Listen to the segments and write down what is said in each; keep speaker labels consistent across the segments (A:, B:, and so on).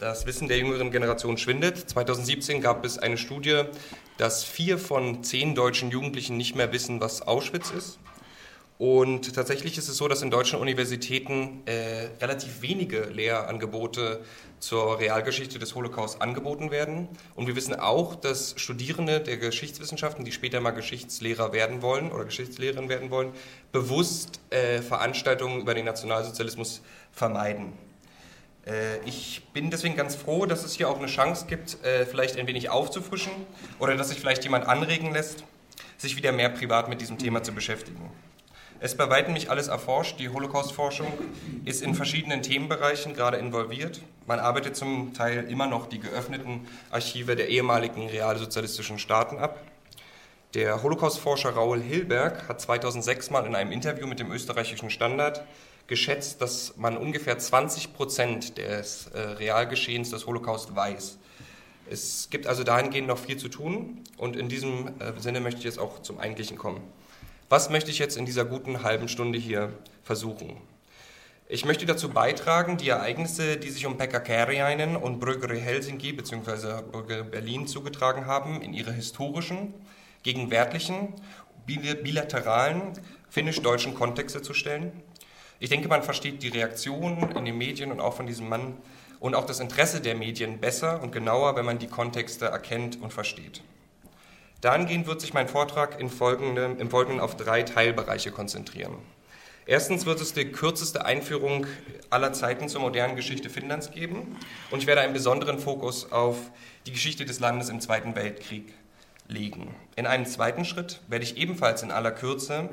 A: das Wissen der jüngeren Generation schwindet. 2017 gab es eine Studie, dass vier von zehn deutschen Jugendlichen nicht mehr wissen, was Auschwitz ist. Und tatsächlich ist es so, dass in deutschen Universitäten äh, relativ wenige Lehrangebote zur Realgeschichte des Holocaust angeboten werden. Und wir wissen auch, dass Studierende der Geschichtswissenschaften, die später mal Geschichtslehrer werden wollen oder Geschichtslehrerin werden wollen, bewusst äh, Veranstaltungen über den Nationalsozialismus vermeiden. Äh, ich bin deswegen ganz froh, dass es hier auch eine Chance gibt, äh, vielleicht ein wenig aufzufrischen oder dass sich vielleicht jemand anregen lässt, sich wieder mehr privat mit diesem Thema zu beschäftigen. Es ist bei weitem nicht alles erforscht. Die Holocaust-Forschung ist in verschiedenen Themenbereichen gerade involviert. Man arbeitet zum Teil immer noch die geöffneten Archive der ehemaligen realsozialistischen Staaten ab. Der Holocaust-Forscher Raoul Hilberg hat 2006 mal in einem Interview mit dem österreichischen Standard geschätzt, dass man ungefähr 20 Prozent des äh, Realgeschehens des Holocaust weiß. Es gibt also dahingehend noch viel zu tun und in diesem äh, Sinne möchte ich jetzt auch zum Eigentlichen kommen. Was möchte ich jetzt in dieser guten halben Stunde hier versuchen? Ich möchte dazu beitragen, die Ereignisse, die sich um Pekka Kääriäinen und Brüggere Helsinki bzw. Brüggere Berlin zugetragen haben, in ihre historischen, gegenwärtigen, bilateralen, finnisch-deutschen Kontexte zu stellen. Ich denke, man versteht die Reaktion in den Medien und auch von diesem Mann und auch das Interesse der Medien besser und genauer, wenn man die Kontexte erkennt und versteht. Dahingehend wird sich mein Vortrag im Folgenden, im Folgenden auf drei Teilbereiche konzentrieren. Erstens wird es die kürzeste Einführung aller Zeiten zur modernen Geschichte Finnlands geben und ich werde einen besonderen Fokus auf die Geschichte des Landes im Zweiten Weltkrieg legen. In einem zweiten Schritt werde ich ebenfalls in aller Kürze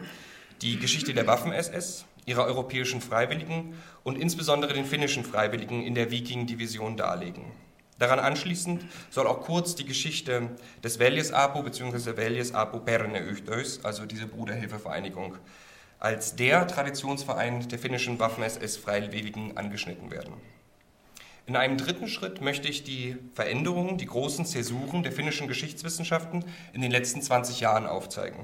A: die Geschichte der Waffen-SS, ihrer europäischen Freiwilligen und insbesondere den finnischen Freiwilligen in der Viking-Division darlegen. Daran anschließend soll auch kurz die Geschichte des Veljes Apu bzw. Veljes Apu Perne Yhteys, also diese Bruderhilfevereinigung, als der Traditionsverein der finnischen Waffen-SS-Freiwilligen angeschnitten werden. In einem dritten Schritt möchte ich die Veränderungen, die großen Zäsuren der finnischen Geschichtswissenschaften in den letzten 20 Jahren aufzeigen.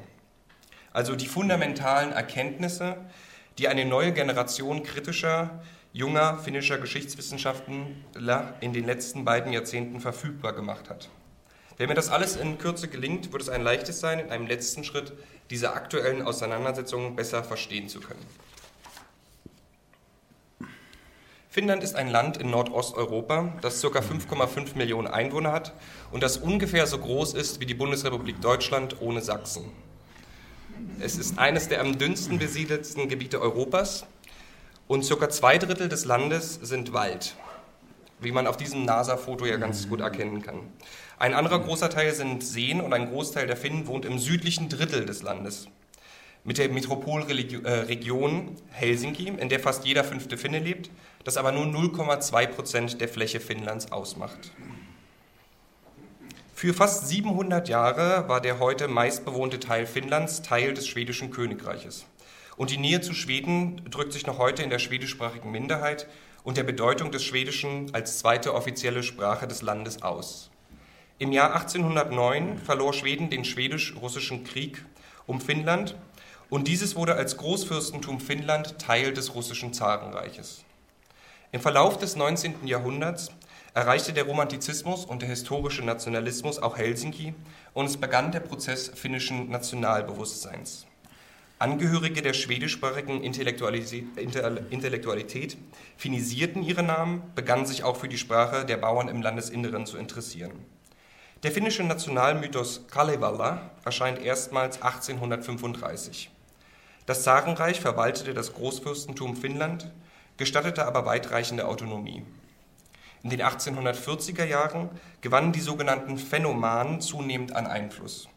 A: Also die fundamentalen Erkenntnisse, die eine neue Generation kritischer, junger finnischer Geschichtswissenschaftler in den letzten beiden Jahrzehnten verfügbar gemacht hat. Wenn mir das alles in Kürze gelingt, wird es ein leichtes sein, in einem letzten Schritt diese aktuellen Auseinandersetzungen besser verstehen zu können. Finnland ist ein Land in Nordosteuropa, das ca. 5,5 Millionen Einwohner hat und das ungefähr so groß ist wie die Bundesrepublik Deutschland ohne Sachsen. Es ist eines der am dünnsten besiedelten Gebiete Europas und circa zwei Drittel des Landes sind Wald, wie man auf diesem NASA-Foto ja ganz gut erkennen kann. Ein anderer großer Teil sind Seen und ein Großteil der Finnen wohnt im südlichen Drittel des Landes. Mit der Metropolregion Helsinki, in der fast jeder fünfte Finne lebt, das aber nur 0,2 Prozent der Fläche Finnlands ausmacht. Für fast 700 Jahre war der heute meistbewohnte Teil Finnlands Teil des schwedischen Königreiches. Und die Nähe zu Schweden drückt sich noch heute in der schwedischsprachigen Minderheit und der Bedeutung des Schwedischen als zweite offizielle Sprache des Landes aus. Im Jahr 1809 verlor Schweden den schwedisch-russischen Krieg um Finnland und dieses wurde als Großfürstentum Finnland Teil des russischen Zarenreiches. Im Verlauf des 19. Jahrhunderts erreichte der Romantizismus und der historische Nationalismus auch Helsinki und es begann der Prozess finnischen Nationalbewusstseins. Angehörige der schwedischsprachigen Intellektualität finisierten ihre Namen, begannen sich auch für die Sprache der Bauern im Landesinneren zu interessieren. Der finnische Nationalmythos Kalevala erscheint erstmals 1835. Das Zarenreich verwaltete das Großfürstentum Finnland, gestattete aber weitreichende Autonomie. In den 1840er Jahren gewannen die sogenannten Phänomanen zunehmend an Einfluss.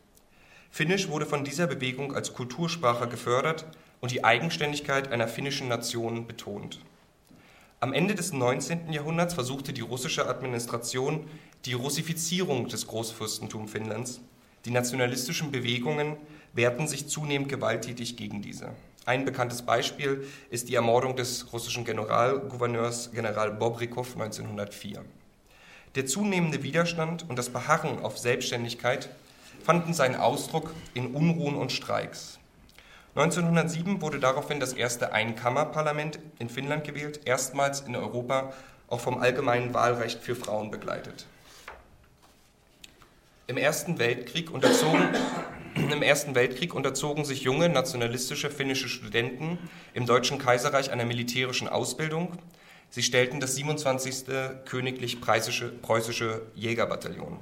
A: Finnisch wurde von dieser Bewegung als Kultursprache gefördert und die Eigenständigkeit einer finnischen Nation betont. Am Ende des 19. Jahrhunderts versuchte die russische Administration die Russifizierung des Großfürstentums Finnlands. Die nationalistischen Bewegungen wehrten sich zunehmend gewalttätig gegen diese. Ein bekanntes Beispiel ist die Ermordung des russischen Generalgouverneurs General Bobrikow 1904. Der zunehmende Widerstand und das Beharren auf Selbstständigkeit fanden seinen Ausdruck in Unruhen und Streiks. 1907 wurde daraufhin das erste Einkammerparlament in Finnland gewählt, erstmals in Europa auch vom allgemeinen Wahlrecht für Frauen begleitet. Im Ersten Weltkrieg unterzogen, im Ersten Weltkrieg unterzogen sich junge nationalistische finnische Studenten im Deutschen Kaiserreich einer militärischen Ausbildung. Sie stellten das 27. Königlich Preußische Jägerbataillon.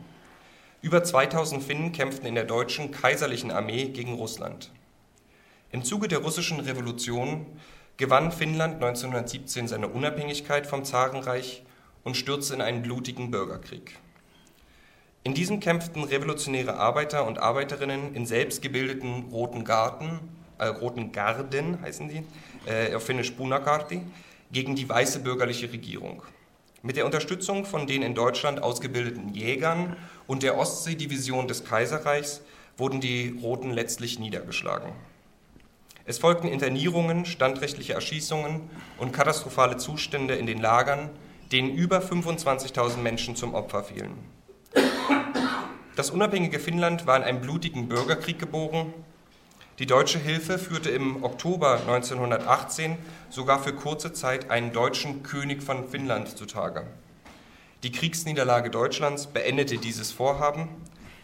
A: Über 2000 Finnen kämpften in der deutschen kaiserlichen Armee gegen Russland. Im Zuge der russischen Revolution gewann Finnland 1917 seine Unabhängigkeit vom Zarenreich und stürzte in einen blutigen Bürgerkrieg. In diesem kämpften revolutionäre Arbeiter und Arbeiterinnen in selbstgebildeten Roten Garten, äh, Roten Garden heißen die, äh, auf Finnisch Punakarti, gegen die weiße bürgerliche Regierung. Mit der Unterstützung von den in Deutschland ausgebildeten Jägern und der Ostseedivision des Kaiserreichs wurden die Roten letztlich niedergeschlagen. Es folgten Internierungen, standrechtliche Erschießungen und katastrophale Zustände in den Lagern, denen über 25.000 Menschen zum Opfer fielen. Das unabhängige Finnland war in einem blutigen Bürgerkrieg geboren. Die deutsche Hilfe führte im Oktober 1918 sogar für kurze Zeit einen deutschen König von Finnland zutage. Die Kriegsniederlage Deutschlands beendete dieses Vorhaben.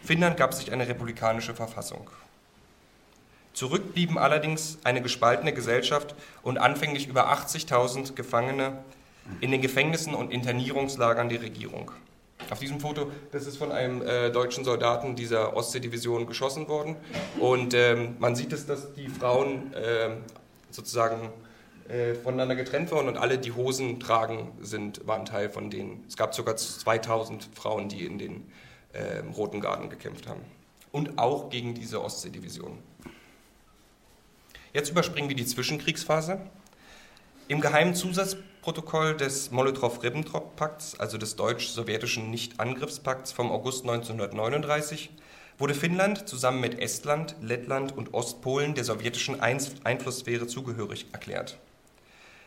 A: Finnland gab sich eine republikanische Verfassung. Zurück blieben allerdings eine gespaltene Gesellschaft und anfänglich über 80.000 Gefangene in den Gefängnissen und Internierungslagern der Regierung. Auf diesem Foto, das ist von einem äh, deutschen Soldaten dieser Ostseedivision geschossen worden. Und ähm, man sieht es, dass die Frauen äh, sozusagen äh, voneinander getrennt wurden und alle, die Hosen tragen, sind, waren Teil von denen. Es gab sogar 2000 Frauen, die in den ähm, Roten Garten gekämpft haben. Und auch gegen diese Ostseedivision. Jetzt überspringen wir die Zwischenkriegsphase. Im geheimen Zusatzprotokoll des Molotow-Ribbentrop-Pakts, also des deutsch-sowjetischen Nicht-Angriffspakts vom August 1939, wurde Finnland zusammen mit Estland, Lettland und Ostpolen der sowjetischen Einflusssphäre zugehörig erklärt.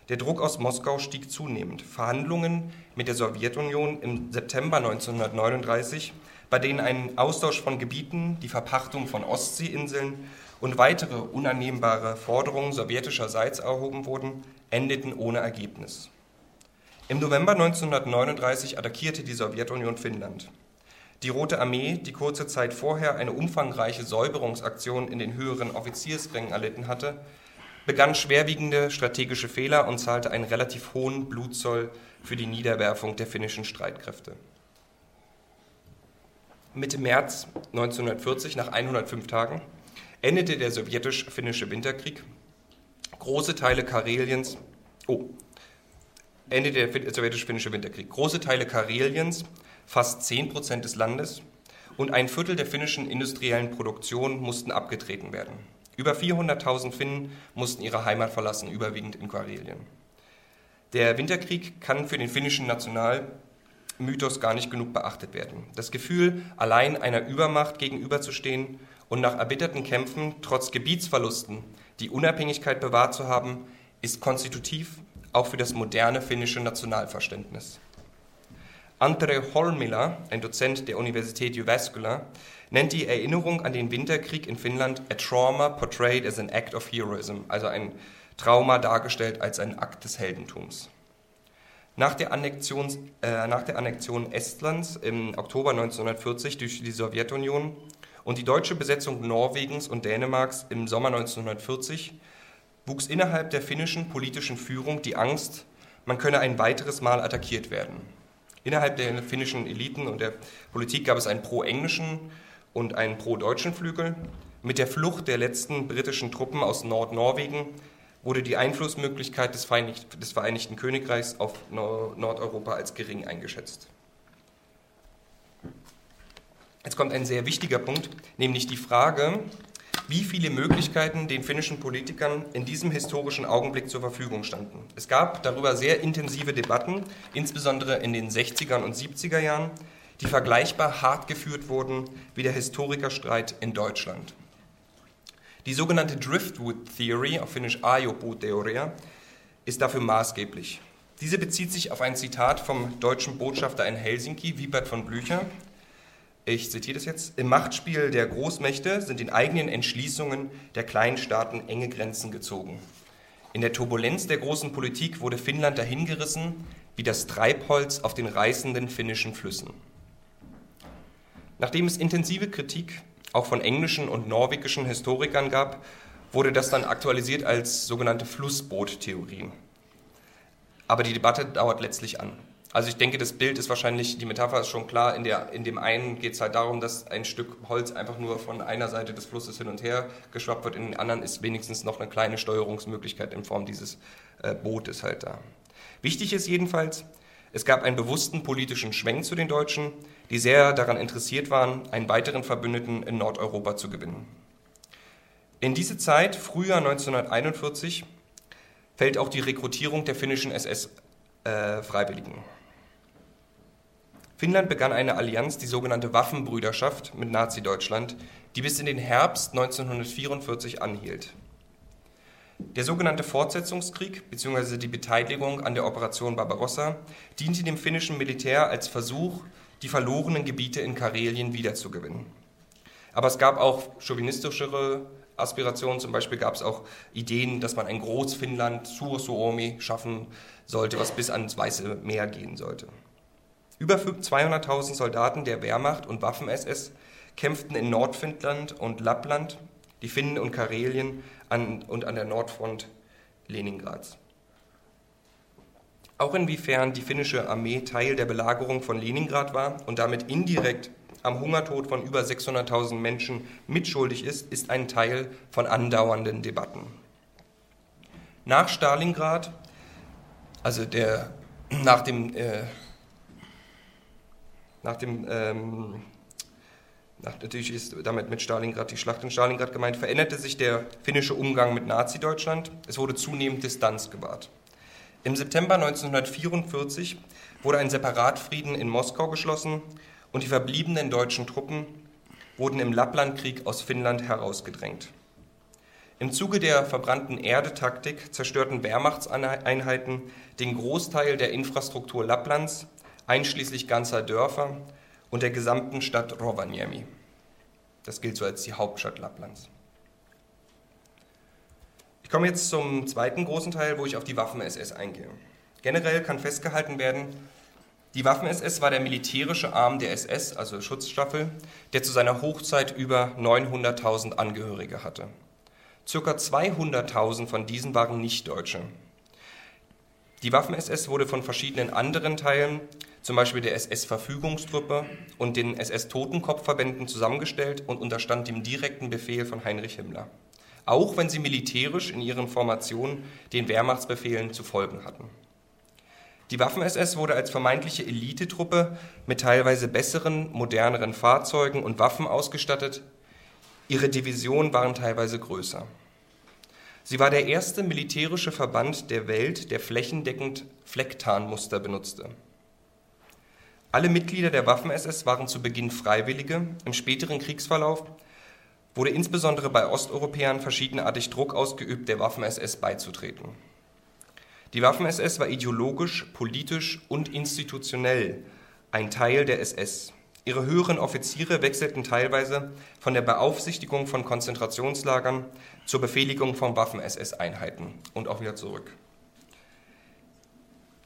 A: Der Druck aus Moskau stieg zunehmend. Verhandlungen mit der Sowjetunion im September 1939, bei denen ein Austausch von Gebieten, die Verpachtung von Ostseeinseln und weitere unannehmbare Forderungen sowjetischerseits erhoben wurden, endeten ohne Ergebnis. Im November 1939 attackierte die Sowjetunion Finnland. Die Rote Armee, die kurze Zeit vorher eine umfangreiche Säuberungsaktion in den höheren Offiziersrängen erlitten hatte, begann schwerwiegende strategische Fehler und zahlte einen relativ hohen Blutzoll für die Niederwerfung der finnischen Streitkräfte. Mitte März 1940, nach 105 Tagen, endete der sowjetisch-finnische Winterkrieg. Große Teile Kareliens, oh, endete der sowjetisch-finnische Winterkrieg. Große Teile Kareliens, fast 10 Prozent des Landes und ein Viertel der finnischen industriellen Produktion mussten abgetreten werden. Über 400.000 Finnen mussten ihre Heimat verlassen, überwiegend in Karelien. Der Winterkrieg kann für den finnischen Nationalmythos gar nicht genug beachtet werden. Das Gefühl, allein einer Übermacht gegenüberzustehen und nach erbitterten Kämpfen trotz Gebietsverlusten die Unabhängigkeit bewahrt zu haben, ist konstitutiv auch für das moderne finnische Nationalverständnis. Andre Holmila, ein Dozent der Universität Jyväskylä, nennt die Erinnerung an den Winterkrieg in Finnland a trauma portrayed as an act of heroism, also ein Trauma dargestellt als ein Akt des Heldentums. Nach der, Annexion, äh, nach der Annexion Estlands im Oktober 1940 durch die Sowjetunion und die deutsche Besetzung Norwegens und Dänemarks im Sommer 1940 wuchs innerhalb der finnischen politischen Führung die Angst, man könne ein weiteres Mal attackiert werden. Innerhalb der finnischen Eliten und der Politik gab es einen pro-englischen und einen pro-deutschen Flügel. Mit der Flucht der letzten britischen Truppen aus Nordnorwegen wurde die Einflussmöglichkeit des, Vereinigten Königreichs auf Nordeuropa als gering eingeschätzt. Jetzt kommt ein sehr wichtiger Punkt, nämlich die Frage, wie viele Möglichkeiten den finnischen Politikern in diesem historischen Augenblick zur Verfügung standen. Es gab darüber sehr intensive Debatten, insbesondere in den 60er und 70er Jahren, die vergleichbar hart geführt wurden wie der Historikerstreit in Deutschland. Die sogenannte Driftwood Theory, auf Finnisch Ajopo-Theoria, ist dafür maßgeblich. Diese bezieht sich auf ein Zitat vom deutschen Botschafter in Helsinki, Wiebert von Blücher, ich zitiere das jetzt, im Machtspiel der Großmächte sind den eigenen Entschließungen der kleinen Staaten enge Grenzen gezogen. In der Turbulenz der großen Politik wurde Finnland dahingerissen, wie das Treibholz auf den reißenden finnischen Flüssen. Nachdem es intensive Kritik auch von englischen und norwegischen Historikern gab, wurde das dann aktualisiert als sogenannte Flussboottheorie. Aber die Debatte dauert letztlich an. Also ich denke, das Bild ist wahrscheinlich, die Metapher ist schon klar. In, der, in dem einen geht es halt darum, dass ein Stück Holz einfach nur von einer Seite des Flusses hin und her geschwappt wird. In den anderen ist wenigstens noch eine kleine Steuerungsmöglichkeit in Form dieses äh, Bootes halt da. Wichtig ist jedenfalls, es gab einen bewussten politischen Schwenk zu den Deutschen, die sehr daran interessiert waren, einen weiteren Verbündeten in Nordeuropa zu gewinnen. In diese Zeit, Frühjahr 1941, fällt auch die Rekrutierung der finnischen SS-Freiwilligen. Äh, Finnland begann eine Allianz, die sogenannte Waffenbrüderschaft mit Nazi-Deutschland, die bis in den Herbst 1944 anhielt. Der sogenannte Fortsetzungskrieg bzw. die Beteiligung an der Operation Barbarossa diente dem finnischen Militär als Versuch, die verlorenen Gebiete in Karelien wiederzugewinnen. Aber es gab auch chauvinistischere Aspirationen, zum Beispiel gab es auch Ideen, dass man ein Großfinnland, Suo-Suomi, schaffen sollte, was bis ans Weiße Meer gehen sollte. Über 200.000 Soldaten der Wehrmacht und Waffen-SS kämpften in Nordfinnland und Lappland, die Finnen und Karelien an, und an der Nordfront Leningrads. Auch inwiefern die finnische Armee Teil der Belagerung von Leningrad war und damit indirekt am Hungertod von über 600.000 Menschen mitschuldig ist, ist ein Teil von andauernden Debatten. Nach Stalingrad, also der, nach dem, äh, nach dem ähm, nach, natürlich ist damit mit Stalingrad die Schlacht in Stalingrad gemeint, veränderte sich der finnische Umgang mit Nazi-Deutschland. Es wurde zunehmend Distanz gewahrt. Im September 1944 wurde ein Separatfrieden in Moskau geschlossen und die verbliebenen deutschen Truppen wurden im Lapplandkrieg aus Finnland herausgedrängt. Im Zuge der verbrannten Erde-Taktik zerstörten Wehrmachtseinheiten den Großteil der Infrastruktur Lapplands, einschließlich ganzer Dörfer und der gesamten Stadt Rovaniemi. Das gilt so als die Hauptstadt Lapplands. Ich komme jetzt zum zweiten großen Teil, wo ich auf die Waffen-SS eingehe. Generell kann festgehalten werden, die Waffen-SS war der militärische Arm der SS, also Schutzstaffel, der zu seiner Hochzeit über 900.000 Angehörige hatte. Circa 200.000 von diesen waren Nicht-Deutsche. Die Waffen-SS wurde von verschiedenen anderen Teilen, zum Beispiel der SS-Verfügungstruppe und den SS-Totenkopfverbänden zusammengestellt und unterstand dem direkten Befehl von Heinrich Himmler. Auch wenn sie militärisch in ihren Formationen den Wehrmachtsbefehlen zu folgen hatten. Die Waffen-SS wurde als vermeintliche Elitetruppe mit teilweise besseren, moderneren Fahrzeugen und Waffen ausgestattet. Ihre Divisionen waren teilweise größer. Sie war der erste militärische Verband der Welt, der flächendeckend Flecktarnmuster benutzte. Alle Mitglieder der Waffen-SS waren zu Beginn Freiwillige. Im späteren Kriegsverlauf wurde insbesondere bei Osteuropäern verschiedenartig Druck ausgeübt, der Waffen-SS beizutreten. Die Waffen-SS war ideologisch, politisch und institutionell ein Teil der SS. Ihre höheren Offiziere wechselten teilweise von der Beaufsichtigung von Konzentrationslagern zur Befehligung von Waffen-SS-Einheiten und auch wieder zurück.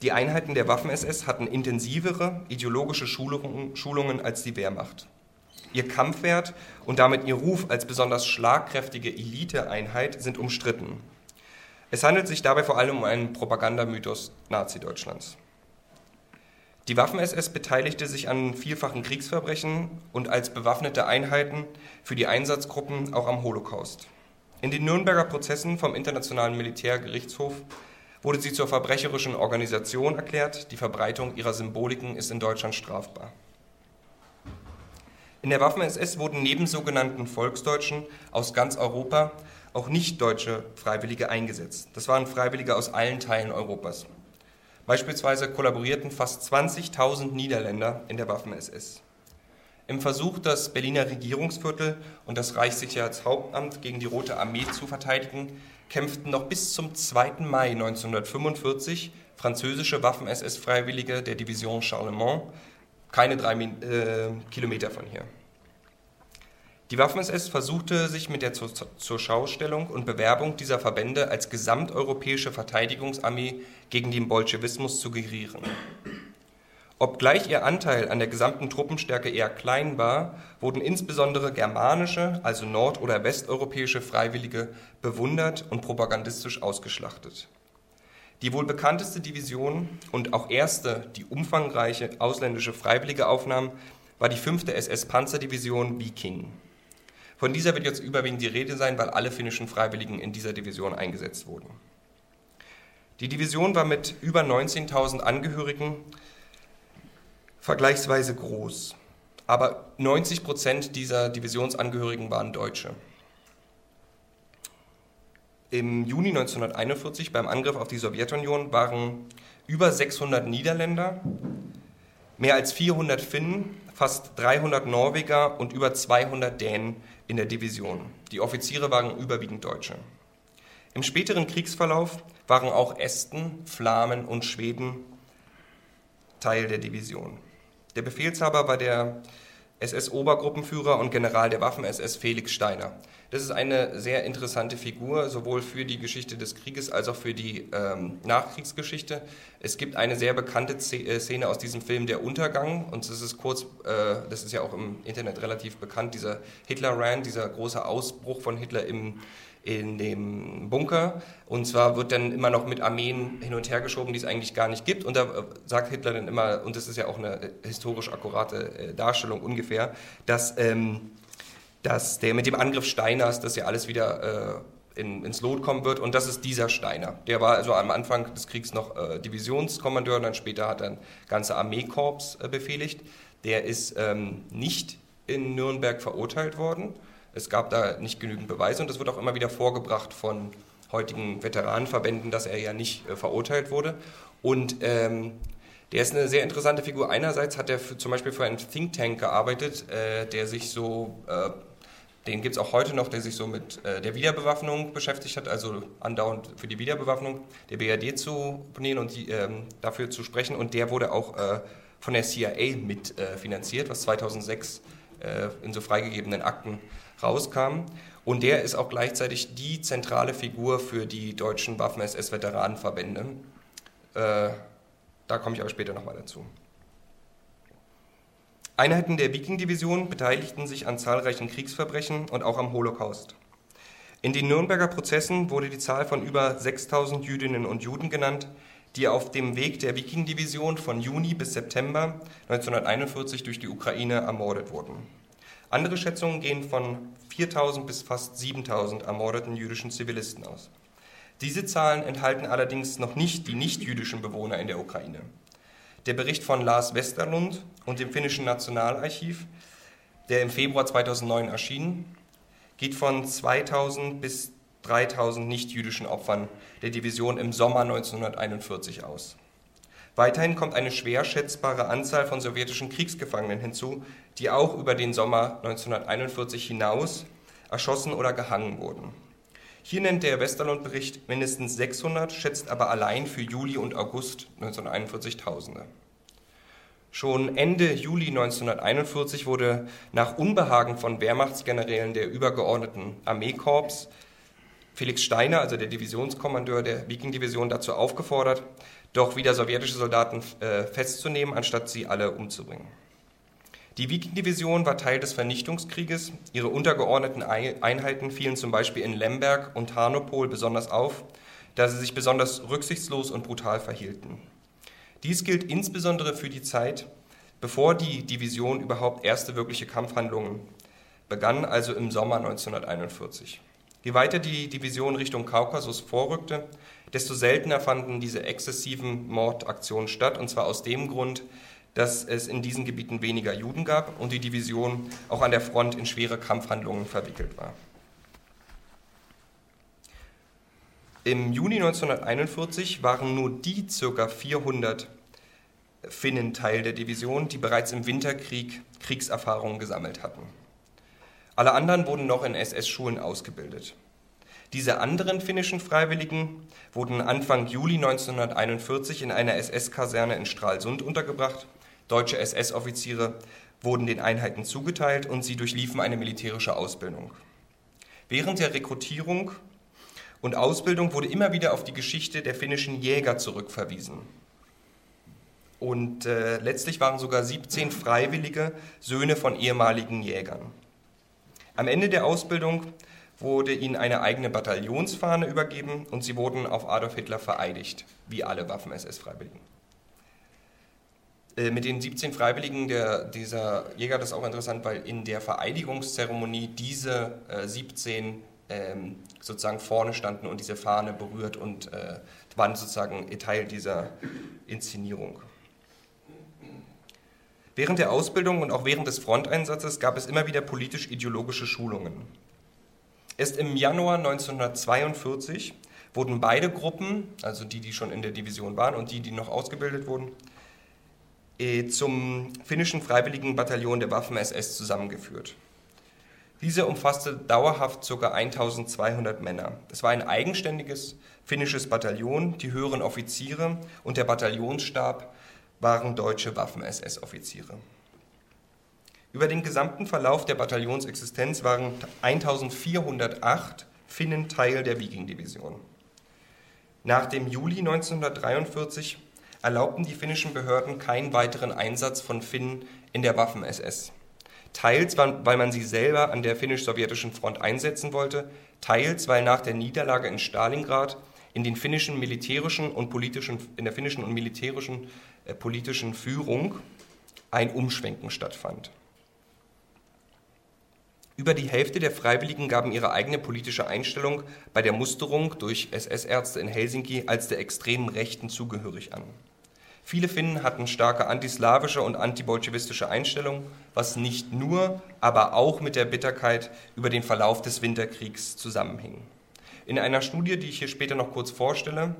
A: Die Einheiten der Waffen-SS hatten intensivere ideologische Schulungen als die Wehrmacht. Ihr Kampfwert und damit ihr Ruf als besonders schlagkräftige Eliteeinheit sind umstritten. Es handelt sich dabei vor allem um einen Propagandamythos Nazi-Deutschlands. Die Waffen-SS beteiligte sich an vielfachen Kriegsverbrechen und als bewaffnete Einheiten für die Einsatzgruppen auch am Holocaust. In den Nürnberger Prozessen vom Internationalen Militärgerichtshof wurde sie zur verbrecherischen Organisation erklärt. Die Verbreitung ihrer Symboliken ist in Deutschland strafbar. In der Waffen-SS wurden neben sogenannten Volksdeutschen aus ganz Europa auch nicht-deutsche Freiwillige eingesetzt. Das waren Freiwillige aus allen Teilen Europas. Beispielsweise kollaborierten fast 20.000 Niederländer in der Waffen-SS. Im Versuch, das Berliner Regierungsviertel und das Reichssicherheitshauptamt gegen die Rote Armee zu verteidigen, kämpften noch bis zum 2. Mai 1945 französische Waffen-SS-Freiwillige der Division Charlemont, keine drei äh, Kilometer von hier. Die Waffen-SS versuchte sich mit der zur, zur Schaustellung und Bewerbung dieser Verbände als gesamteuropäische Verteidigungsarmee gegen den Bolschewismus zu gerieren. Obgleich ihr Anteil an der gesamten Truppenstärke eher klein war, wurden insbesondere germanische, also nord- oder westeuropäische Freiwillige bewundert und propagandistisch ausgeschlachtet. Die wohl bekannteste Division und auch erste, die umfangreiche ausländische Freiwillige aufnahm, war die 5. SS-Panzerdivision Viking. Von dieser wird jetzt überwiegend die Rede sein, weil alle finnischen Freiwilligen in dieser Division eingesetzt wurden. Die Division war mit über 19.000 Angehörigen vergleichsweise groß, aber 90 Prozent dieser Divisionsangehörigen waren Deutsche. Im Juni 1941 beim Angriff auf die Sowjetunion waren über 600 Niederländer, mehr als 400 Finnen, fast 300 Norweger und über 200 Dänen in der Division. Die Offiziere waren überwiegend Deutsche. Im späteren Kriegsverlauf waren auch Esten, Flamen und Schweden Teil der Division. Der Befehlshaber war der SS-Obergruppenführer und General der Waffen-SS Felix Steiner. Das ist eine sehr interessante Figur, sowohl für die Geschichte des Krieges als auch für die ähm, Nachkriegsgeschichte. Es gibt eine sehr bekannte äh, Szene aus diesem Film, Der Untergang, und das ist kurz, äh, das ist ja auch im Internet relativ bekannt, dieser Hitler-Rand, dieser große Ausbruch von Hitler im in dem Bunker. Und zwar wird dann immer noch mit Armeen hin und her geschoben, die es eigentlich gar nicht gibt. Und da äh, sagt Hitler dann immer, und das ist ja auch eine äh, historisch akkurate äh, Darstellung ungefähr, dass, ähm, dass der mit dem Angriff Steiners, dass ja alles wieder äh, in, ins Lot kommen wird. Und das ist dieser Steiner. Der war also am Anfang des Kriegs noch äh, Divisionskommandeur dann später hat er ein ganze Armeekorps äh, befehligt. Der ist ähm, nicht in Nürnberg verurteilt worden es gab da nicht genügend Beweise und das wird auch immer wieder vorgebracht von heutigen Veteranenverbänden, dass er ja nicht äh, verurteilt wurde. Und ähm, der ist eine sehr interessante Figur. Einerseits hat er für, zum Beispiel für einen Think Tank gearbeitet, äh, der sich so, äh, den gibt es auch heute noch, der sich so mit äh, der Wiederbewaffnung beschäftigt hat, also andauernd für die Wiederbewaffnung der BRD zu oponieren und die, ähm, dafür zu sprechen. Und der wurde auch äh, von der CIA mitfinanziert, was 2006 äh, in so freigegebenen Akten rauskam. Und der ist auch gleichzeitig die zentrale Figur für die deutschen Waffen-SS-Veteranenverbände. Äh, da komme ich aber später nochmal dazu. Einheiten der Viking-Division beteiligten sich an zahlreichen Kriegsverbrechen und auch am Holocaust. In den Nürnberger Prozessen wurde die Zahl von über 6000 Jüdinnen und Juden genannt, die auf dem Weg der Viking-Division von Juni bis September 1941 durch die Ukraine ermordet wurden. Andere Schätzungen gehen von 4000 bis fast 7000 ermordeten jüdischen Zivilisten aus. Diese Zahlen enthalten allerdings noch nicht die nicht-jüdischen Bewohner in der Ukraine. Der Bericht von Lars Westerlund und dem finnischen Nationalarchiv, der im Februar 2009 erschien, geht von 2000 bis 3000 nicht-jüdischen Opfern der Division im Sommer 1941 aus. Weiterhin kommt eine schwer schätzbare Anzahl von sowjetischen Kriegsgefangenen hinzu, die auch über den Sommer 1941 hinaus erschossen oder gehangen wurden. Hier nennt der Westerlund-Bericht mindestens 600, schätzt aber allein für Juli und August 1941 Tausende. Schon Ende Juli 1941 wurde nach Unbehagen von Wehrmachtsgenerälen der übergeordneten Armeekorps Felix Steiner, also der Divisionskommandeur der Viking-Division, dazu aufgefordert, doch wieder sowjetische Soldaten äh, festzunehmen, anstatt sie alle umzubringen. Die Viking-Division war Teil des Vernichtungskrieges. Ihre untergeordneten Einheiten fielen zum Beispiel in Lemberg und Tarnopol besonders auf, da sie sich besonders rücksichtslos und brutal verhielten. Dies gilt insbesondere für die Zeit, bevor die Division überhaupt erste wirkliche Kampfhandlungen begann, also im Sommer 1941. Je weiter die Division Richtung Kaukasus vorrückte, desto seltener fanden diese exzessiven Mordaktionen statt, und zwar aus dem Grund, dass es in diesen Gebieten weniger Juden gab und die Division auch an der Front in schwere Kampfhandlungen verwickelt war. Im Juni 1941 waren nur die ca. 400 Finnen Teil der Division, die bereits im Winterkrieg Kriegserfahrungen gesammelt hatten. Alle anderen wurden noch in SS-Schulen ausgebildet. Diese anderen finnischen Freiwilligen wurden Anfang Juli 1941 in einer SS-Kaserne in Stralsund untergebracht. deutsche SS-Offiziere wurden den Einheiten zugeteilt und sie durchliefen eine militärische Ausbildung. Während der Rekrutierung und Ausbildung wurde immer wieder auf die Geschichte der finnischen Jäger zurückverwiesen. Und äh, letztlich waren sogar 17 Freiwillige Söhne von ehemaligen Jägern. Am Ende der Ausbildung wurde ihnen eine eigene Bataillonsfahne übergeben und sie wurden auf Adolf Hitler vereidigt, wie alle Waffen-SS-Freiwilligen. Äh, mit den 17 Freiwilligen der, dieser Jäger, das ist auch interessant, weil in der Vereidigungszeremonie diese äh, 17 ähm, sozusagen vorne standen und diese Fahne berührt und äh, waren sozusagen Teil dieser Inszenierung. Während der Ausbildung und auch während des Fronteinsatzes gab es immer wieder politisch-ideologische Schulungen. Erst im Januar 1942 wurden beide Gruppen, also die, die schon in der Division waren und die, die noch ausgebildet wurden, äh, zum finnischen Freiwilligen Bataillon der Waffen-SS zusammengeführt. Diese umfasste dauerhaft ca. 1200 Männer. Es war ein eigenständiges finnisches Bataillon, die höheren Offiziere und der Bataillonsstab waren deutsche Waffen-SS-Offiziere. Über den gesamten Verlauf der Bataillonsexistenz waren 1408 Finnen Teil der Viking-Division. Nach dem Juli 1943 erlaubten die finnischen Behörden keinen weiteren Einsatz von Finnen in der Waffen-SS. Teils, weil man sie selber an der finnisch-sowjetischen Front einsetzen wollte, teils, weil nach der Niederlage in Stalingrad in den finnischen militärischen und politischen, in der finnischen und militärischen äh, politischen Führung ein Umschwenken stattfand. Über die Hälfte der Freiwilligen gaben ihre eigene politische Einstellung bei der Musterung durch SS-Ärzte in Helsinki als der extremen Rechten zugehörig an. Viele Finnen hatten starke antislawische und antibolschewistische Einstellungen, was nicht nur, aber auch mit der Bitterkeit über den Verlauf des Winterkriegs zusammenhing. In einer Studie, die ich hier später noch kurz vorstelle,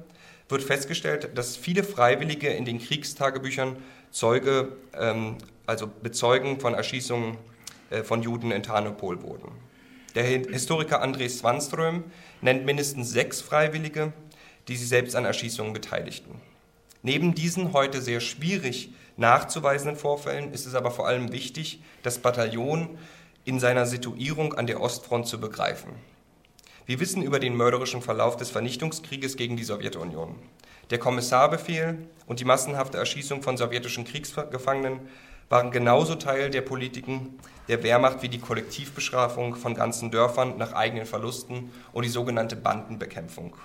A: wird festgestellt, dass viele Freiwillige in den Kriegstagebüchern Zeuge, ähm, also Bezeugen von Erschießungen von Juden in Tarnopol wurden. Der Historiker André Swanström nennt mindestens sechs Freiwillige, die sich selbst an Erschießungen beteiligten. Neben diesen heute sehr schwierig nachzuweisenden Vorfällen ist es aber vor allem wichtig, das Bataillon in seiner Situierung an der Ostfront zu begreifen. Wir wissen über den mörderischen Verlauf des Vernichtungskrieges gegen die Sowjetunion. Der Kommissarbefehl und die massenhafte Erschießung von sowjetischen Kriegsgefangenen waren genauso Teil der Politiken der Wehrmacht wie die Kollektivbestrafung von ganzen Dörfern nach eigenen Verlusten und die sogenannte Bandenbekämpfung.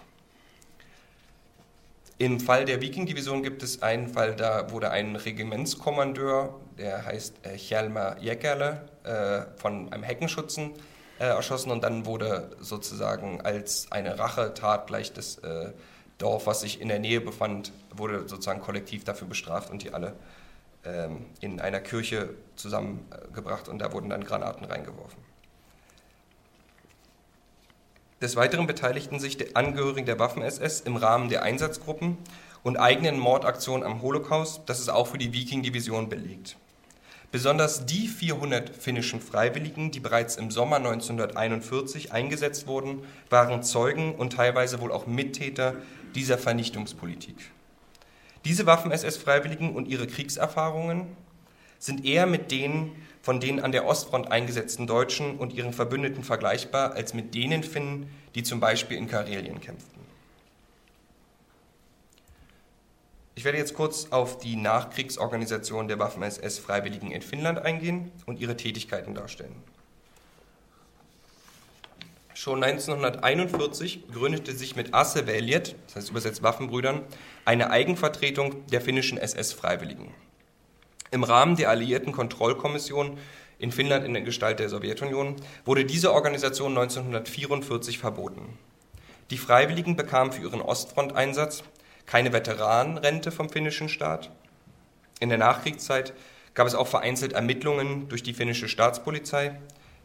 A: Im Fall der Viking-Division gibt es einen Fall, da wurde ein Regimentskommandeur, der heißt äh, Hjalmar Jäckerle, äh, von einem Heckenschützen äh, erschossen und dann wurde sozusagen als eine Rachetat gleich das Dorf, was sich in der Nähe befand, wurde sozusagen kollektiv dafür bestraft und die alle in einer Kirche zusammengebracht und da wurden dann Granaten reingeworfen. Des Weiteren beteiligten sich die Angehörigen der Waffen-SS im Rahmen der Einsatzgruppen und eigenen Mordaktionen am Holocaust. Das ist auch für die Viking-Division belegt. Besonders die 400 finnischen Freiwilligen, die bereits im Sommer 1941 eingesetzt wurden, waren Zeugen und teilweise wohl auch Mittäter dieser Vernichtungspolitik. Diese Waffen-SS-Freiwilligen und ihre Kriegserfahrungen sind eher mit denen von den an der Ostfront eingesetzten Deutschen und ihren Verbündeten vergleichbar als mit denen Finnen, die zum Beispiel in Karelien kämpften. Ich werde jetzt kurz auf die Nachkriegsorganisation der Waffen-SS-Freiwilligen in Finnland eingehen und ihre Tätigkeiten darstellen. Schon 1941 gründete sich mit Asse Veljet, das heißt übersetzt Waffenbrüdern, eine Eigenvertretung der finnischen SS-Freiwilligen. Im Rahmen der Alliierten Kontrollkommission in Finnland in der Gestalt der Sowjetunion wurde diese Organisation 1944 verboten. Die Freiwilligen bekamen für ihren Ostfronteinsatz keine Veteranenrente vom finnischen Staat. In der Nachkriegszeit gab es auch vereinzelt Ermittlungen durch die finnische Staatspolizei.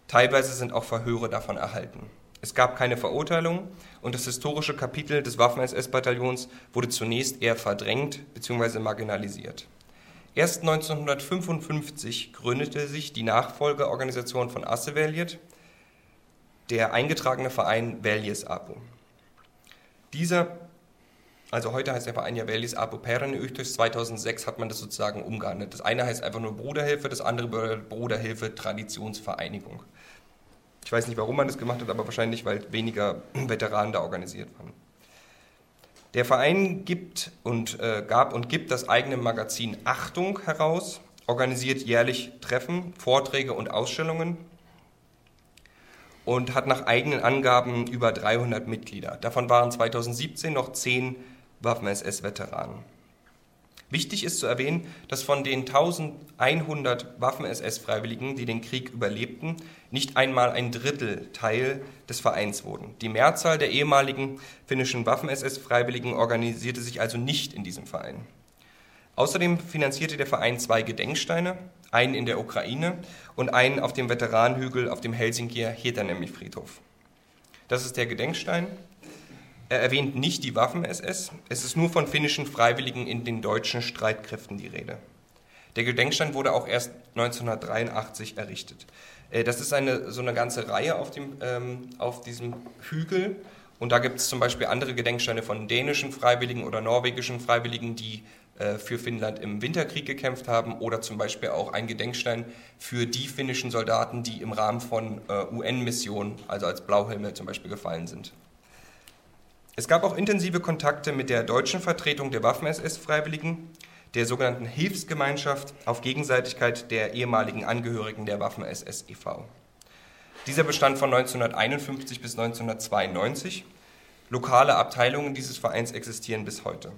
A: Teilweise sind auch Verhöre davon erhalten. Es gab keine Verurteilung und das historische Kapitel des Waffen-SS-Bataillons wurde zunächst eher verdrängt bzw. marginalisiert. Erst 1955 gründete sich die Nachfolgeorganisation von Asse Veljet, der eingetragene Verein Veljes Apo. Dieser Also heute heißt der Verein ja Velis Apo Perrenöchtes. 2006 hat man das sozusagen umgehandelt. Das eine heißt einfach nur Bruderhilfe, das andere Bruderhilfe Traditionsvereinigung. Ich weiß nicht, warum man das gemacht hat, aber wahrscheinlich, weil weniger Veteranen da organisiert waren. Der Verein gibt und, äh, gab und gibt das eigene Magazin Achtung heraus, organisiert jährlich Treffen, Vorträge und Ausstellungen und hat nach eigenen Angaben über 300 Mitglieder. Davon waren 2017 noch 10 Waffen-SS-Veteranen. Wichtig ist zu erwähnen, dass von den 1100 Waffen-SS-Freiwilligen, die den Krieg überlebten, nicht einmal ein Drittel Teil des Vereins wurden. Die Mehrzahl der ehemaligen finnischen Waffen-SS-Freiwilligen organisierte sich also nicht in diesem Verein. Außerdem finanzierte der Verein zwei Gedenksteine, einen in der Ukraine und einen auf dem Veteranenhügel auf dem Helsinkier Hetanemi-Friedhof. Das ist der Gedenkstein er erwähnt nicht die Waffen-SS, es ist nur von finnischen Freiwilligen in den deutschen Streitkräften die Rede. Der Gedenkstein wurde auch erst 1983 errichtet. Äh, das ist eine, so eine ganze Reihe auf, dem, ähm, auf diesem Hügel. Und da gibt es zum Beispiel andere Gedenksteine von dänischen Freiwilligen oder norwegischen Freiwilligen, die äh, für Finnland im Winterkrieg gekämpft haben. Oder zum Beispiel auch ein Gedenkstein für die finnischen Soldaten, die im Rahmen von äh, UN-Missionen, also als Blauhelme zum Beispiel, gefallen sind. Es gab auch intensive Kontakte mit der deutschen Vertretung der Waffen-SS-Freiwilligen, der sogenannten Hilfsgemeinschaft auf Gegenseitigkeit der ehemaligen Angehörigen der Waffen-SS e.V. Dieser bestand von 1951 bis 1992. Lokale Abteilungen dieses Vereins existieren bis heute.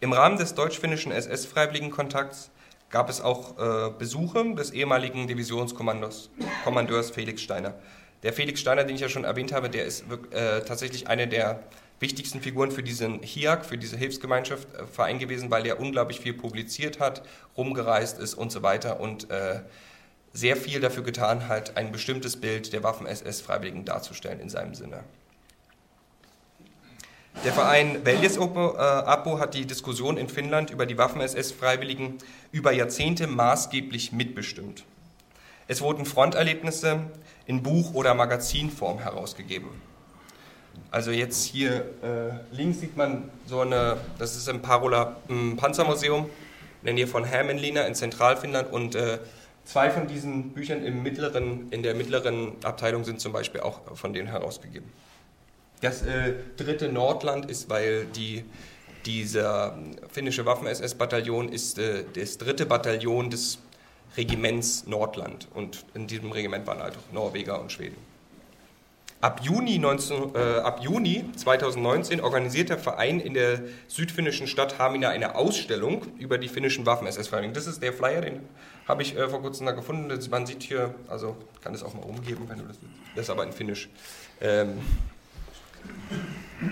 A: Im Rahmen des deutsch-finnischen SS-Freiwilligenkontakts gab es auch äh, Besuche des ehemaligen Divisionskommandeurs Felix Steiner der Felix Steiner, den ich ja schon erwähnt habe, der ist äh, tatsächlich eine der wichtigsten Figuren für diesen HIAC, für diese Hilfsgemeinschaft äh, Verein gewesen, weil er unglaublich viel publiziert hat, rumgereist ist und so weiter und äh, sehr viel dafür getan hat, ein bestimmtes Bild der Waffen-SS-Freiwilligen darzustellen in seinem Sinne. Der Verein Veljes äh, Apo hat die Diskussion in Finnland über die Waffen-SS-Freiwilligen über Jahrzehnte maßgeblich mitbestimmt. Es wurden Fronterlebnisse in Buch- oder Magazinform herausgegeben. Also jetzt hier äh, links sieht man so eine, das ist im Parola im Panzermuseum in der Nähe von Hämeenlinna in Zentralfinnland und äh, zwei von diesen Büchern im mittleren, in der mittleren Abteilung sind zum Beispiel auch von denen herausgegeben. Das äh, dritte Nordland ist, weil die, dieser finnische Waffen-SS-Bataillon ist äh, das dritte Bataillon des Regiments Nordland. Und in diesem Regiment waren halt Norweger und Schweden. Ab Juni, 19, äh, ab Juni 2019 organisiert der Verein in der südfinnischen Stadt Hamina eine Ausstellung über die finnischen Waffen-SS-Freiwilligen. Das ist der Flyer, den habe ich äh, vor kurzem da gefunden. Man sieht hier, also kann es auch mal umgeben, wenn du das. Das aber in Finnisch. Ähm,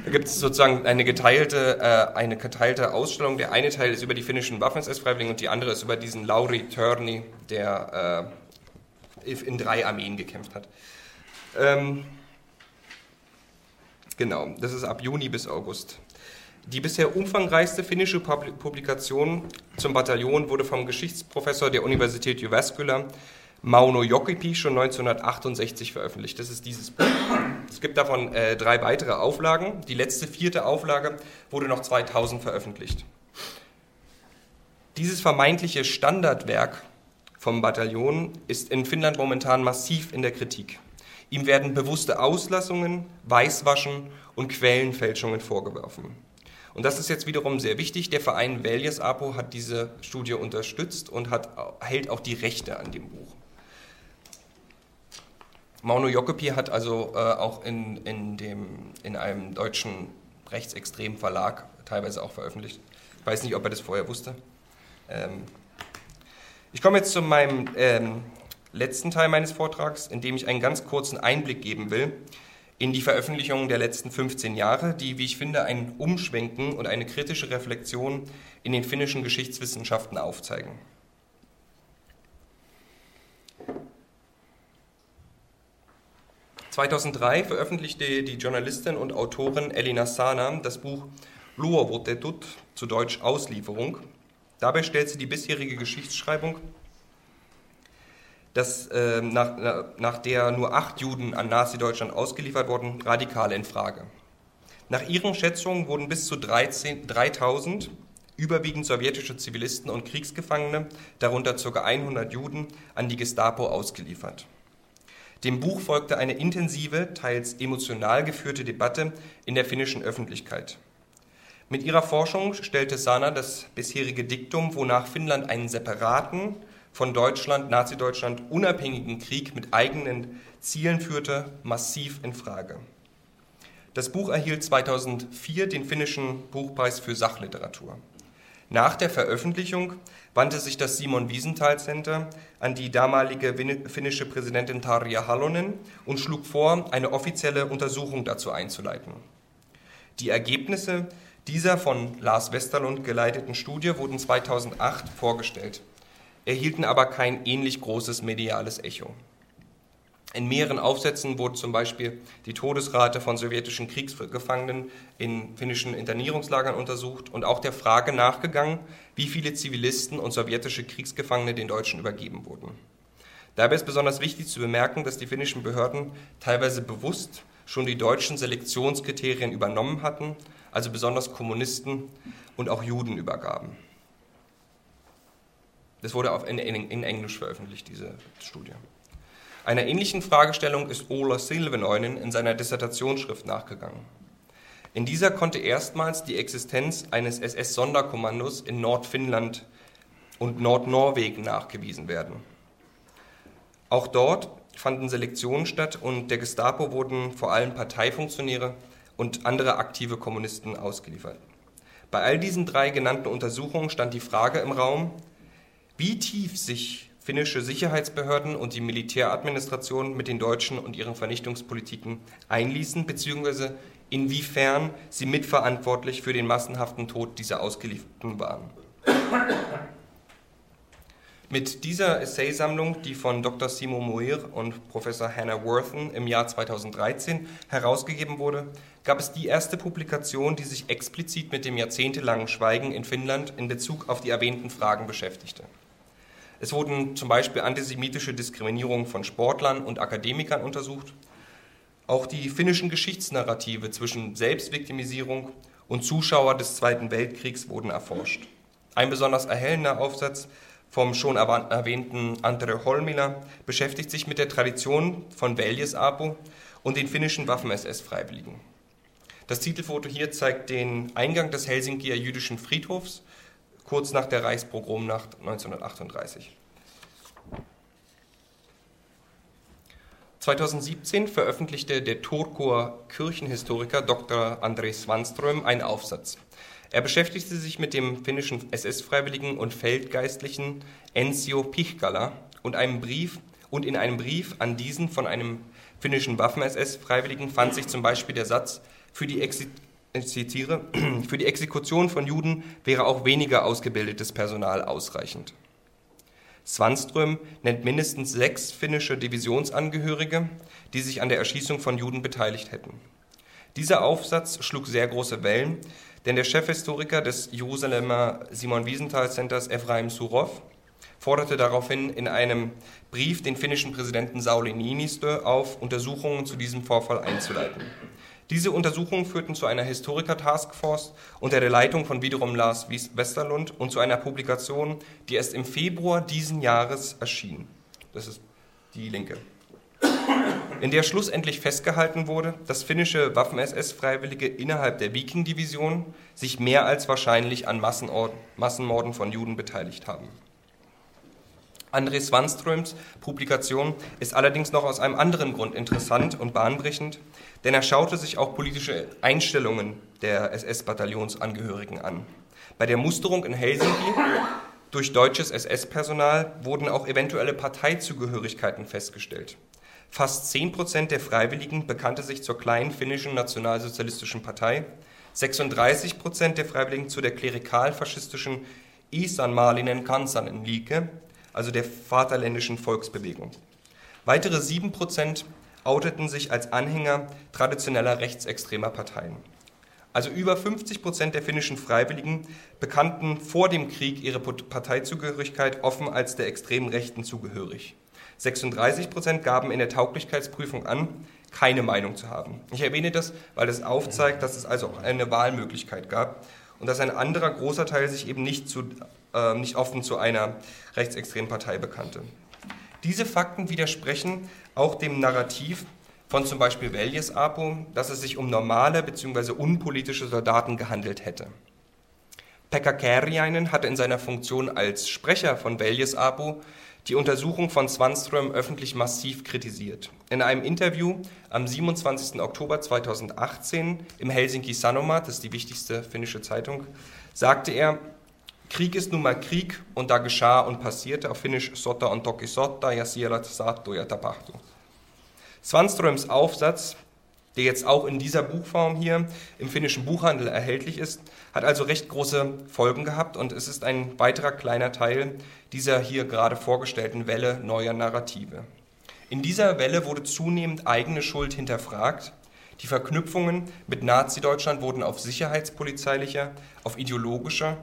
A: da gibt es sozusagen eine geteilte, äh, eine geteilte Ausstellung. Der eine Teil ist über die finnischen Waffen-SS-Freiwilligen und die andere ist über diesen Lauri Törni, der äh, in drei Armeen gekämpft hat. Ähm, genau, das ist ab Juni bis August. Die bisher umfangreichste finnische Publikation zum Bataillon wurde vom Geschichtsprofessor der Universität Jyväskylä Mauno Jokipi schon 1968 veröffentlicht. Das ist dieses Buch. Es gibt davon äh, drei weitere Auflagen. Die letzte vierte Auflage wurde noch 2000 veröffentlicht. Dieses vermeintliche Standardwerk vom Bataillon ist in Finnland momentan massiv in der Kritik. Ihm werden bewusste Auslassungen, Weißwaschen und Quellenfälschungen vorgeworfen. Und das ist jetzt wiederum sehr wichtig. Der Verein Veljes Apo hat diese Studie unterstützt und hat, hält auch die Rechte an dem Buch. Mauno Jokopi hat also äh, auch in, in, dem, in einem deutschen rechtsextremen Verlag teilweise auch veröffentlicht. Ich weiß nicht, ob er das vorher wusste. Ähm ich komme jetzt zu meinem ähm, letzten Teil meines Vortrags, in dem ich einen ganz kurzen Einblick geben will in die Veröffentlichungen der letzten 15 Jahre, die, wie ich finde, ein Umschwenken und eine kritische Reflexion in den finnischen Geschichtswissenschaften aufzeigen. 2003 veröffentlichte die Journalistin und Autorin Elina Sana das Buch Luovutetut, zu Deutsch Auslieferung. Dabei stellt sie die bisherige Geschichtsschreibung, dass, äh, nach, nach der nur acht Juden an Nazi-Deutschland ausgeliefert wurden, radikal in Frage. Nach ihren Schätzungen wurden bis zu 13, 3000 überwiegend sowjetische Zivilisten und Kriegsgefangene, darunter ca. 100 Juden, an die Gestapo ausgeliefert. Dem Buch folgte eine intensive, teils emotional geführte Debatte in der finnischen Öffentlichkeit. Mit ihrer Forschung stellte Sana das bisherige Diktum, wonach Finnland einen separaten, von Deutschland, Nazi-Deutschland unabhängigen Krieg mit eigenen Zielen führte, massiv in Frage. Das Buch erhielt 2004 den finnischen Buchpreis für Sachliteratur. Nach der Veröffentlichung wandte sich das Simon Wiesenthal Center an die damalige finnische Präsidentin Tarja Halonen und schlug vor, eine offizielle Untersuchung dazu einzuleiten. Die Ergebnisse dieser von Lars Westerlund geleiteten Studie wurden 2008 vorgestellt, erhielten aber kein ähnlich großes mediales Echo. In mehreren Aufsätzen wurde zum Beispiel die Todesrate von sowjetischen Kriegsgefangenen in finnischen Internierungslagern untersucht und auch der Frage nachgegangen, wie viele Zivilisten und sowjetische Kriegsgefangene den Deutschen übergeben wurden. Dabei ist besonders wichtig zu bemerken, dass die finnischen Behörden teilweise bewusst schon die deutschen Selektionskriterien übernommen hatten also besonders Kommunisten und auch Juden übergaben. Das wurde in, Englisch veröffentlicht, diese Studie. Einer ähnlichen Fragestellung ist Ola Silvenoinen in seiner Dissertationsschrift nachgegangen. In dieser konnte erstmals die Existenz eines SS-Sonderkommandos in Nordfinnland und Nordnorwegen nachgewiesen werden. Auch dort fanden Selektionen statt und der Gestapo wurden vor allem Parteifunktionäre und andere aktive Kommunisten ausgeliefert. Bei all diesen drei genannten Untersuchungen stand die Frage im Raum, wie tief sich finnische Sicherheitsbehörden und die Militäradministration mit den Deutschen und ihren Vernichtungspolitiken einließen, beziehungsweise inwiefern sie mitverantwortlich für den massenhaften Tod dieser Ausgelieferten waren. Mit dieser Essaysammlung, die von Dr. Simo Muir und Professor Hannah Worthen im Jahr 2013 herausgegeben wurde, gab es die erste Publikation, die sich explizit mit dem jahrzehntelangen Schweigen in Finnland in Bezug auf die erwähnten Fragen beschäftigte. Es wurden zum Beispiel antisemitische Diskriminierung von Sportlern und Akademikern untersucht. Auch die finnischen Geschichtsnarrative zwischen Selbstviktimisierung und Zuschauer des Zweiten Weltkriegs wurden erforscht. Ein besonders erhellender Aufsatz vom schon erwähnten Andre Holmila beschäftigt sich mit der Tradition von Veljes-Apo und den finnischen Waffen-SS-Freiwilligen. Das Titelfoto hier zeigt den Eingang des Helsinkier jüdischen Friedhofs kurz nach der Reichspogromnacht 1938. 2017 veröffentlichte der Turkoer Kirchenhistoriker Dr. André Svanström einen Aufsatz er beschäftigte sich mit dem finnischen SS-Freiwilligen und Feldgeistlichen Ensio Pichkala und einem Brief und in einem Brief an diesen von einem finnischen Waffen-SS-Freiwilligen fand sich zum Beispiel der Satz, für die, zitiere, für die Exekution von Juden wäre auch weniger ausgebildetes Personal ausreichend. Svanström nennt mindestens sechs finnische Divisionsangehörige, die sich an der Erschießung von Juden beteiligt hätten. Dieser Aufsatz schlug sehr große Wellen, denn der Chefhistoriker des Jerusalemer Simon Wiesenthal Centers, Efraim Surov, forderte daraufhin in einem Brief den finnischen Präsidenten Sauli Niinistö auf, Untersuchungen zu diesem Vorfall einzuleiten. Diese Untersuchungen führten zu einer Historiker-Taskforce unter der Leitung von wiederum Lars Westerlund und zu einer Publikation, die erst im Februar diesen Jahres erschien. Das ist die linke in der schlussendlich festgehalten wurde, dass finnische Waffen-SS-Freiwillige innerhalb der Viking-Division sich mehr als wahrscheinlich an Massenmorden von Juden beteiligt haben. André Svanströms Publikation ist allerdings noch aus einem anderen Grund interessant und bahnbrechend, denn er schaute sich auch politische Einstellungen der SS-Bataillonsangehörigen an. Bei der Musterung in Helsinki durch deutsches SS-Personal wurden auch eventuelle Parteizugehörigkeiten festgestellt. Fast 10 Prozent der Freiwilligen bekannte sich zur kleinen finnischen nationalsozialistischen Partei, 36 Prozent der Freiwilligen zu der klerikal-faschistischen Isanmaalinen Kansanen Liike, also der Vaterländischen Volksbewegung. Weitere 7 Prozent outeten sich als Anhänger traditioneller rechtsextremer Parteien. Also über 50 Prozent der finnischen Freiwilligen bekannten vor dem Krieg ihre Parteizugehörigkeit offen als der extremen Rechten zugehörig. 36 Prozent gaben in der Tauglichkeitsprüfung an, keine Meinung zu haben. Ich erwähne das, weil es aufzeigt, dass es also auch eine Wahlmöglichkeit gab und dass ein anderer großer Teil sich eben nicht, zu, äh, nicht offen zu einer rechtsextremen Partei bekannte. Diese Fakten widersprechen auch dem Narrativ von zum Beispiel Veljes Apo, dass es sich um normale bzw. unpolitische Soldaten gehandelt hätte. Pekka Kääriäinen hatte in seiner Funktion als Sprecher von Veljes Apo die Untersuchung von Swanström öffentlich massiv kritisiert. In einem Interview am 27. Oktober 2018 im Helsinki Sanomat, das ist die wichtigste finnische Zeitung, sagte er, Krieg ist nun mal Krieg und da geschah und passierte auf Finnisch Sota on toki sota ja siellä tapahtu. Swanströms Aufsatz, der jetzt auch in dieser Buchform hier im finnischen Buchhandel erhältlich ist, hat also recht große Folgen gehabt und es ist ein weiterer kleiner Teil dieser hier gerade vorgestellten Welle neuer Narrative. In dieser Welle wurde zunehmend eigene Schuld hinterfragt. Die Verknüpfungen mit Nazi-Deutschland wurden auf sicherheitspolizeilicher, auf ideologischer,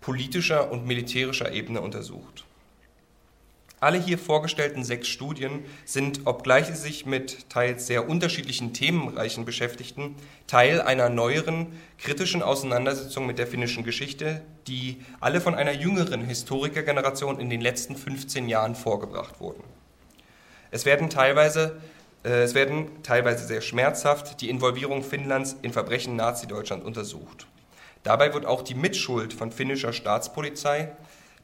A: politischer und militärischer Ebene untersucht. Alle hier vorgestellten sechs Studien sind, obgleich sie sich mit teils sehr unterschiedlichen Themenreichen beschäftigten, Teil einer neueren, kritischen Auseinandersetzung mit der finnischen Geschichte, die alle von einer jüngeren Historikergeneration in den letzten 15 Jahren vorgebracht wurden. Es werden teilweise, äh, es werden teilweise sehr schmerzhaft die Involvierung Finnlands in Verbrechen Nazi-Deutschland untersucht. Dabei wird auch die Mitschuld von finnischer Staatspolizei,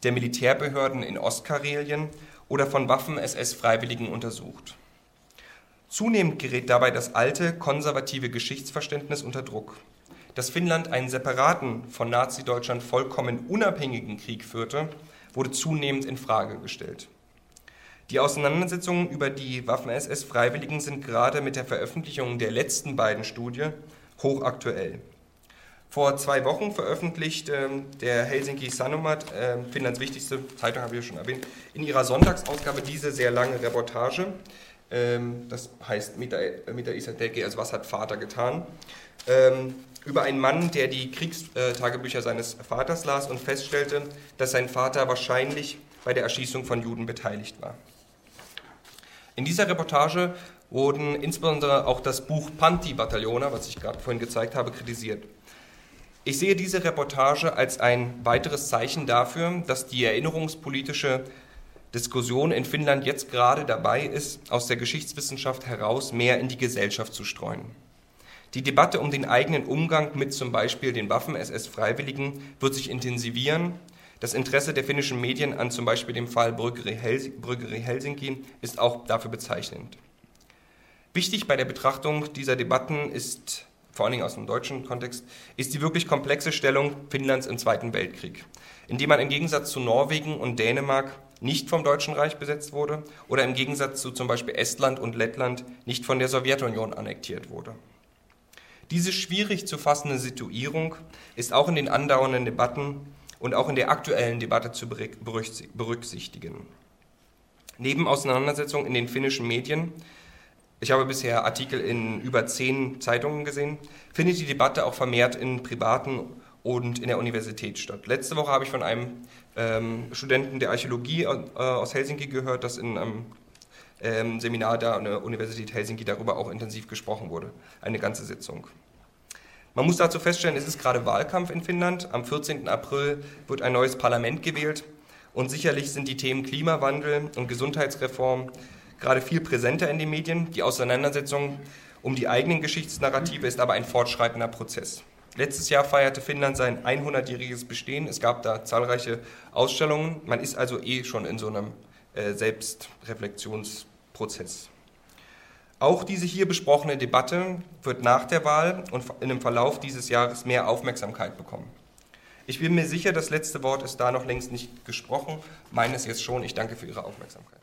A: der Militärbehörden in Ostkarelien oder von Waffen-SS-Freiwilligen untersucht. Zunehmend gerät dabei das alte, konservative Geschichtsverständnis unter Druck. Dass Finnland einen separaten, von Nazi-Deutschland vollkommen unabhängigen Krieg führte, wurde zunehmend in Frage gestellt. Die Auseinandersetzungen über die Waffen-SS-Freiwilligen sind gerade mit der Veröffentlichung der letzten beiden Studie hochaktuell. Vor zwei Wochen veröffentlicht ähm, der Helsinki Sanomat, äh, Finnlands wichtigste Zeitung, habe ich ja schon erwähnt, in ihrer Sonntagsausgabe diese sehr lange Reportage. Ähm, das heißt Mita, Mita Isateki, also was hat Vater getan? Ähm, über einen Mann, der die Kriegstagebücher seines Vaters las und feststellte, dass sein Vater wahrscheinlich bei der Erschießung von Juden beteiligt war. In dieser Reportage wurden insbesondere auch das Buch Panti-Bataillona, was ich gerade vorhin gezeigt habe, kritisiert. Ich sehe diese Reportage als ein weiteres Zeichen dafür, dass die erinnerungspolitische Diskussion in Finnland jetzt gerade dabei ist, aus der Geschichtswissenschaft heraus mehr in die Gesellschaft zu streuen. Die Debatte um den eigenen Umgang mit zum Beispiel den Waffen-SS-Freiwilligen wird sich intensivieren. Das Interesse der finnischen Medien an zum Beispiel dem Fall Brüggeri Helsinki ist auch dafür bezeichnend. Wichtig bei der Betrachtung dieser Debatten ist vor allen Dingen aus dem deutschen Kontext, ist die wirklich komplexe Stellung Finnlands im Zweiten Weltkrieg, in dem man im Gegensatz zu Norwegen und Dänemark nicht vom Deutschen Reich besetzt wurde oder im Gegensatz zu zum Beispiel Estland und Lettland nicht von der Sowjetunion annektiert wurde. Diese schwierig zu fassende Situierung ist auch in den andauernden Debatten und auch in der aktuellen Debatte zu berücksichtigen. Neben Auseinandersetzungen in den finnischen Medien ich habe bisher Artikel in über zehn Zeitungen gesehen, findet die Debatte auch vermehrt in privaten und in der Universität statt. Letzte Woche habe ich von einem ähm, Studenten der Archäologie äh, aus Helsinki gehört, dass in einem ähm, Seminar da an der Universität Helsinki darüber auch intensiv gesprochen wurde. Eine ganze Sitzung. Man muss dazu feststellen, es ist gerade Wahlkampf in Finnland. Am 14. April wird ein neues Parlament gewählt und sicherlich sind die Themen Klimawandel und Gesundheitsreform gerade viel präsenter in den Medien. Die Auseinandersetzung um die eigenen Geschichtsnarrative ist aber ein fortschreitender Prozess. Letztes Jahr feierte Finnland sein 100-jähriges Bestehen. Es gab da zahlreiche Ausstellungen. Man ist also eh schon in so einem äh, Selbstreflexionsprozess. Auch diese hier besprochene Debatte wird nach der Wahl und in dem Verlauf dieses Jahres mehr Aufmerksamkeit bekommen. Ich bin mir sicher, das letzte Wort ist da noch längst nicht gesprochen. Meines jetzt schon. Ich danke für Ihre Aufmerksamkeit.